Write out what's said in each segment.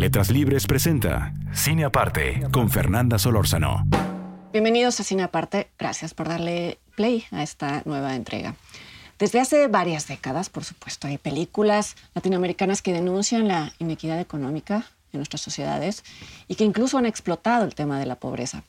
Letras Libres presenta Cine Aparte con Fernanda Solórzano. Bienvenidos a Cine Aparte. Gracias por darle play a esta nueva entrega. Desde hace varias décadas, por supuesto, hay películas latinoamericanas que denuncian la inequidad económica en nuestras sociedades y que incluso han explotado el tema de la pobreza.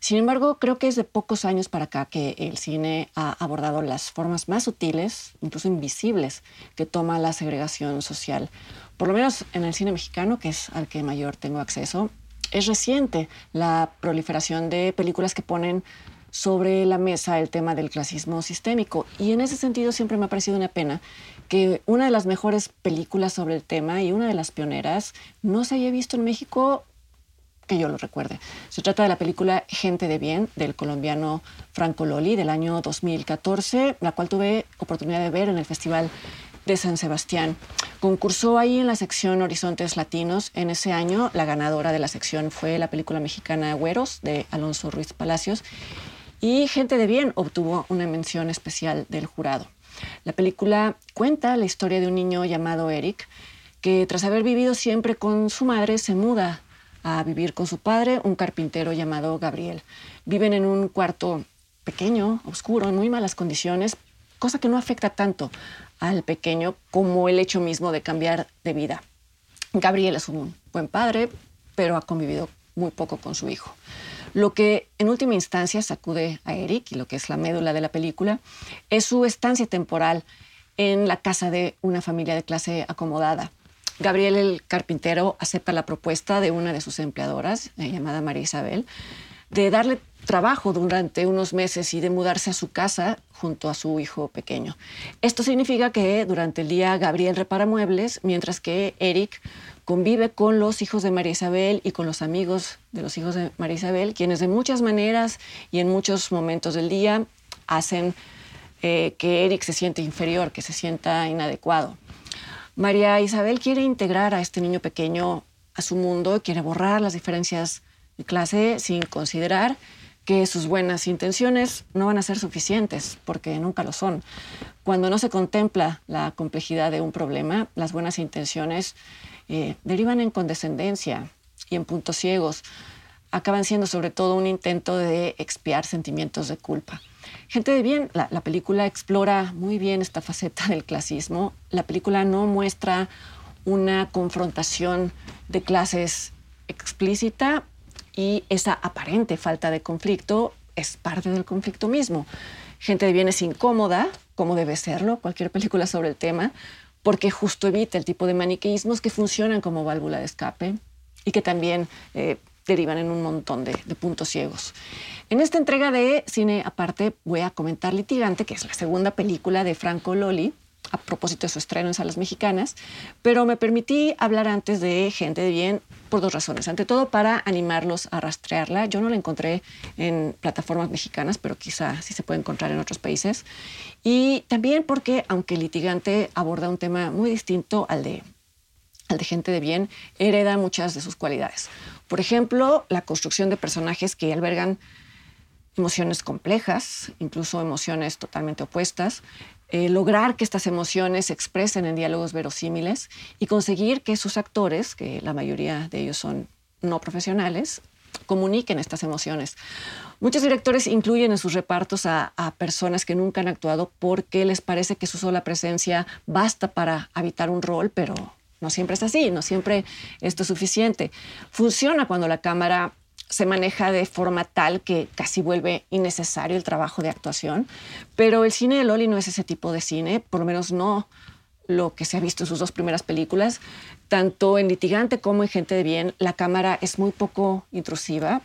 Sin embargo, creo que es de pocos años para acá que el cine ha abordado las formas más sutiles, incluso invisibles, que toma la segregación social. Por lo menos en el cine mexicano, que es al que mayor tengo acceso, es reciente la proliferación de películas que ponen sobre la mesa el tema del clasismo sistémico. Y en ese sentido siempre me ha parecido una pena que una de las mejores películas sobre el tema y una de las pioneras no se haya visto en México que yo lo recuerde. Se trata de la película Gente de Bien del colombiano Franco Loli del año 2014, la cual tuve oportunidad de ver en el Festival de San Sebastián. Concursó ahí en la sección Horizontes Latinos. En ese año, la ganadora de la sección fue la película mexicana Güeros de Alonso Ruiz Palacios. Y Gente de Bien obtuvo una mención especial del jurado. La película cuenta la historia de un niño llamado Eric, que tras haber vivido siempre con su madre, se muda a vivir con su padre, un carpintero llamado Gabriel. Viven en un cuarto pequeño, oscuro, en muy malas condiciones, cosa que no afecta tanto al pequeño como el hecho mismo de cambiar de vida. Gabriel es un buen padre, pero ha convivido muy poco con su hijo. Lo que en última instancia sacude a Eric, y lo que es la médula de la película, es su estancia temporal en la casa de una familia de clase acomodada. Gabriel el carpintero acepta la propuesta de una de sus empleadoras, eh, llamada María Isabel, de darle trabajo durante unos meses y de mudarse a su casa junto a su hijo pequeño. Esto significa que durante el día Gabriel repara muebles, mientras que Eric convive con los hijos de María Isabel y con los amigos de los hijos de María Isabel, quienes de muchas maneras y en muchos momentos del día hacen eh, que Eric se siente inferior, que se sienta inadecuado. María Isabel quiere integrar a este niño pequeño a su mundo, quiere borrar las diferencias clase sin considerar que sus buenas intenciones no van a ser suficientes, porque nunca lo son. Cuando no se contempla la complejidad de un problema, las buenas intenciones eh, derivan en condescendencia y en puntos ciegos. Acaban siendo sobre todo un intento de expiar sentimientos de culpa. Gente de Bien, la, la, película explora muy bien esta faceta del clasismo. La película no muestra una confrontación de clases explícita y esa aparente falta de conflicto es parte del conflicto mismo. Gente de Bien es incómoda, como debe serlo, cualquier película sobre el tema, porque justo evita el tipo de maniqueísmos que funcionan como válvula de escape y que también eh, derivan en un montón de, de, puntos ciegos. En esta entrega de Cine Aparte voy a comentar Litigante, que es la segunda película de Franco Loli, a propósito de su estreno en salas mexicanas, pero me permití hablar antes de Gente de Bien por dos razones. Ante todo, para animarlos a rastrearla. Yo no la encontré en plataformas mexicanas, pero quizá sí se puede encontrar en otros países. Y también porque, aunque Litigante aborda un tema muy distinto al de, al de Gente de Bien, hereda muchas de sus cualidades. Por ejemplo, la construcción de personajes que albergan emociones complejas, incluso emociones totalmente opuestas, eh, lograr que estas emociones se expresen en diálogos verosímiles y conseguir que sus actores, que la mayoría de ellos son no profesionales, comuniquen estas emociones. Muchos directores incluyen en sus repartos a, a, personas que nunca han actuado porque les parece que su sola presencia basta para habitar un rol, pero no siempre es así, no siempre esto es suficiente. Funciona cuando la cámara se maneja de forma tal que casi vuelve innecesario el trabajo de actuación. Pero el cine de Loli no es ese tipo de cine, por lo menos no lo que se ha visto en sus dos primeras películas. Tanto en Litigante como en Gente de Bien, la cámara es muy poco intrusiva.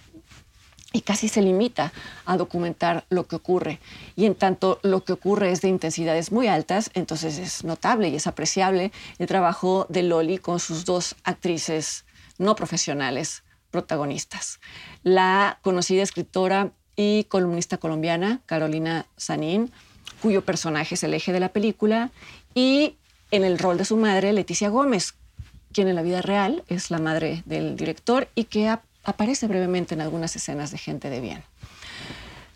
y casi se limita a documentar lo que ocurre. Y en tanto lo que ocurre es de intensidades muy altas, entonces es notable y es apreciable el trabajo de Loli con sus dos actrices no profesionales protagonistas. La conocida escritora y columnista colombiana Carolina Sanín, cuyo personaje es el eje de la película, y en el rol de su madre, Leticia Gómez, quien en la vida real es la madre del director y que aparece brevemente en algunas escenas de gente de bien.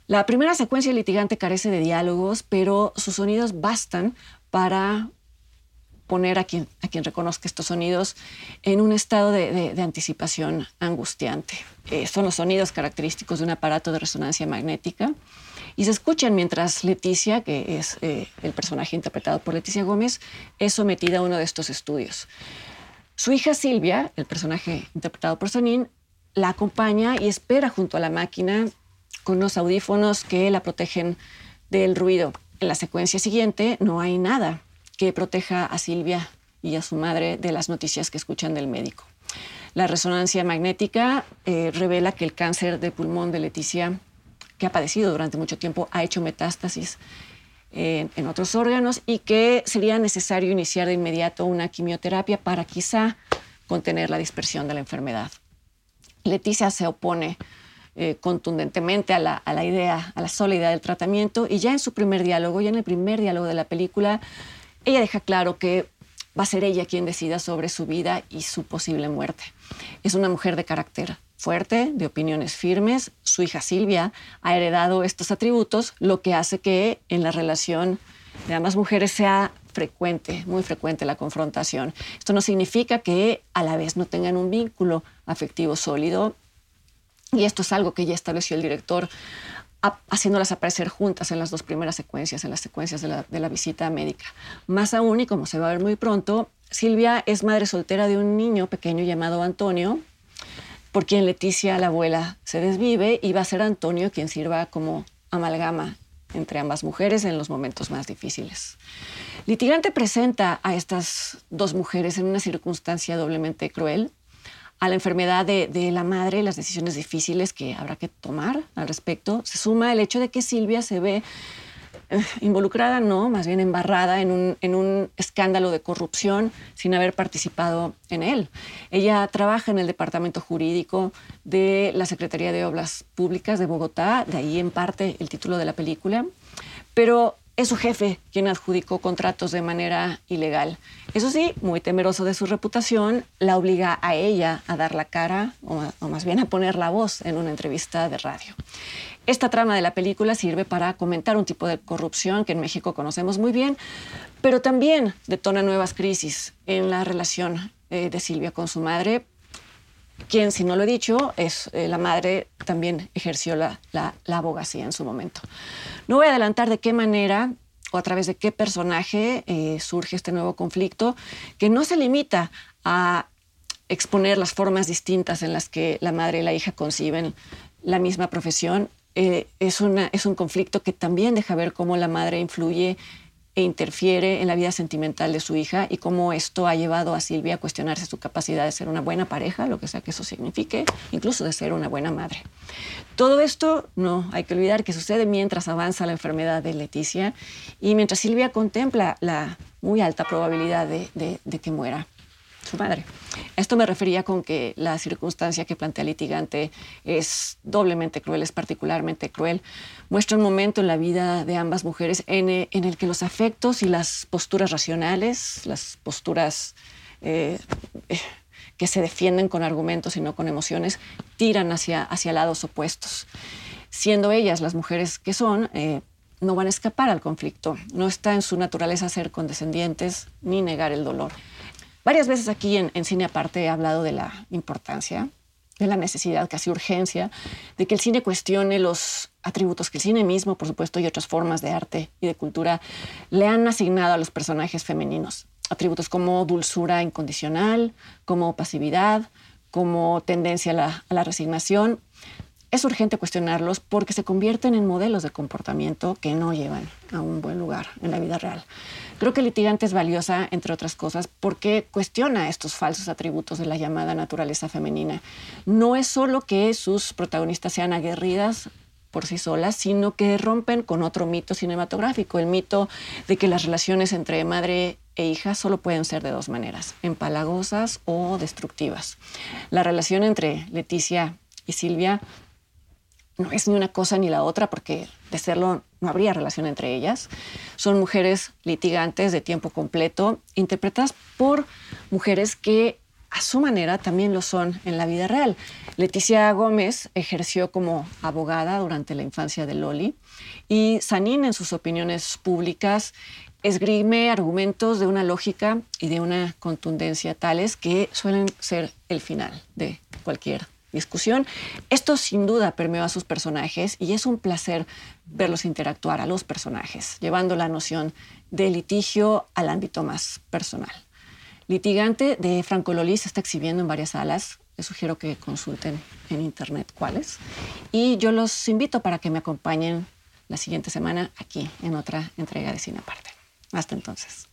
La primera secuencia litigante carece de diálogos, pero sus sonidos bastan para poner a quien, reconozca estos sonidos en un estado de, anticipación angustiante. Eh, son los sonidos característicos de un aparato de resonancia magnética y se escuchan mientras Leticia, que es eh, el personaje interpretado por Leticia Gómez, es sometida a uno de estos estudios. Su hija Silvia, el personaje interpretado por Sonin, la acompaña y espera junto a la máquina con unos audífonos que la protegen del ruido. En la secuencia siguiente no hay nada que proteja a Silvia y a su madre de las noticias que escuchan del médico. La resonancia magnética eh, revela que el cáncer de pulmón de Leticia, que ha padecido durante mucho tiempo, ha hecho metástasis en, en otros órganos y que sería necesario iniciar de inmediato una quimioterapia para quizá contener la dispersión de la enfermedad. Leticia se opone eh, contundentemente a la, idea, a la sola idea del tratamiento y ya en su primer diálogo, ya en el primer diálogo de la película, ella deja claro que va a ser ella quien decida sobre su vida y su posible muerte. Es una mujer de carácter fuerte, de opiniones firmes. Su hija Silvia ha heredado estos atributos, lo que hace que en la relación de ambas mujeres sea frecuente, muy frecuente la confrontación. Esto no significa que a la vez no tengan un vínculo afectivo sólido y esto es algo que ya estableció el director haciéndolas aparecer juntas en las dos primeras secuencias, en las secuencias de la, visita médica. Más aún, y como se va a ver muy pronto, Silvia es madre soltera de un niño pequeño llamado Antonio, por quien Leticia, la abuela, se desvive y va a ser Antonio quien sirva como amalgama entre ambas mujeres en los momentos más difíciles. Litigante presenta a estas dos mujeres en una circunstancia doblemente cruel, a la enfermedad de, la madre y las decisiones difíciles que habrá que tomar al respecto, se suma el hecho de que Silvia se ve eh, involucrada, no, más bien embarrada en un, en un, escándalo de corrupción sin haber participado en él. Ella trabaja en el departamento jurídico de la Secretaría de Obras Públicas de Bogotá, de ahí en parte el título de la película, pero es su jefe quien adjudicó contratos de manera ilegal. Eso sí, muy temeroso de su reputación, la obliga a ella a dar la cara, o, más bien a poner la voz en una entrevista de radio. Esta trama de la película sirve para comentar un tipo de corrupción que en México conocemos muy bien, pero también detona nuevas crisis en la relación eh, de Silvia con su madre, quien, si no lo he dicho, es eh, la madre también ejerció la, abogacía en su momento. No voy a adelantar de qué manera o a través de qué personaje eh, surge este nuevo conflicto, que no se limita a exponer las formas distintas en las que la madre y la hija conciben la misma profesión. Eh, es, un conflicto que también deja ver cómo la madre influye e interfiere en la vida sentimental de su hija y cómo esto ha llevado a Silvia a cuestionarse su capacidad de ser una buena pareja, lo que sea que eso signifique, incluso de ser una buena madre. Todo esto no hay que olvidar que sucede mientras avanza la enfermedad de Leticia y mientras Silvia contempla la muy alta probabilidad de, de que muera su madre. Esto me refería con que la circunstancia que plantea el litigante es doblemente cruel, es particularmente cruel. Muestra un momento en la vida de ambas mujeres en, el que los afectos y las posturas racionales, las posturas eh, eh, que se defienden con argumentos y no con emociones, tiran hacia, hacia lados opuestos. Siendo ellas las mujeres que son, eh, no van a escapar al conflicto. No está en su naturaleza ser condescendientes ni negar el dolor. Varias veces aquí en, Cine Aparte he hablado de la importancia, de la necesidad, casi urgencia, de que el cine cuestione los atributos que el cine mismo, por supuesto, y otras formas de arte y de cultura le han asignado a los personajes femeninos. Atributos como dulzura incondicional, como pasividad, como tendencia a la, resignación. Es urgente cuestionarlos porque se convierten en modelos de comportamiento que no llevan a un buen lugar en la vida real. Creo que Litigante es valiosa, entre otras cosas, porque cuestiona estos falsos atributos de la llamada naturaleza femenina. No es solo que sus protagonistas sean aguerridas por sí solas, sino que rompen con otro mito cinematográfico, el mito de que las relaciones entre madre e hija solo pueden ser de dos maneras, empalagosas o destructivas. La relación entre Leticia y Silvia no es ni una cosa ni la otra, porque de serlo no habría relación entre ellas. Son mujeres litigantes de tiempo completo, interpretadas por mujeres que a su manera también lo son en la vida real. Leticia Gómez ejerció como abogada durante la infancia de Loli y Sanín en sus opiniones públicas esgrime argumentos de una lógica y de una contundencia tales que suelen ser el final de cualquier discusión. Esto sin duda permeó a sus personajes y es un placer verlos interactuar a los personajes, llevando la noción de litigio al ámbito más personal. Litigante de Franco Loli se está exhibiendo en varias salas. Les sugiero que consulten en internet cuáles. Y yo los invito para que me acompañen la siguiente semana aquí en otra entrega de Cine Aparte. Hasta entonces.